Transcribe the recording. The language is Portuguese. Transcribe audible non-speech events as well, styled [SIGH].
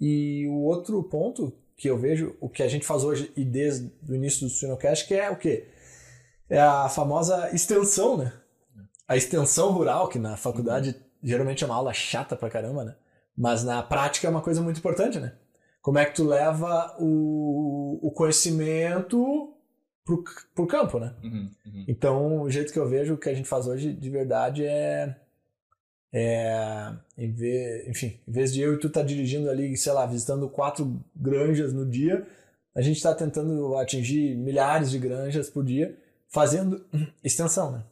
E o outro ponto que eu vejo, o que a gente faz hoje e desde o início do Suinocast, que é o quê? É a famosa extensão, né? A extensão rural, que na faculdade geralmente é uma aula chata pra caramba, né? Mas na prática é uma coisa muito importante, né? Como é que tu leva o, o conhecimento pro, pro campo, né? Uhum, uhum. Então, o jeito que eu vejo o que a gente faz hoje de verdade é. É em vez, enfim, em vez de eu e tu estar tá dirigindo ali, sei lá, visitando quatro granjas no dia, a gente está tentando atingir milhares de granjas por dia, fazendo [CLEARS THROAT] extensão, né?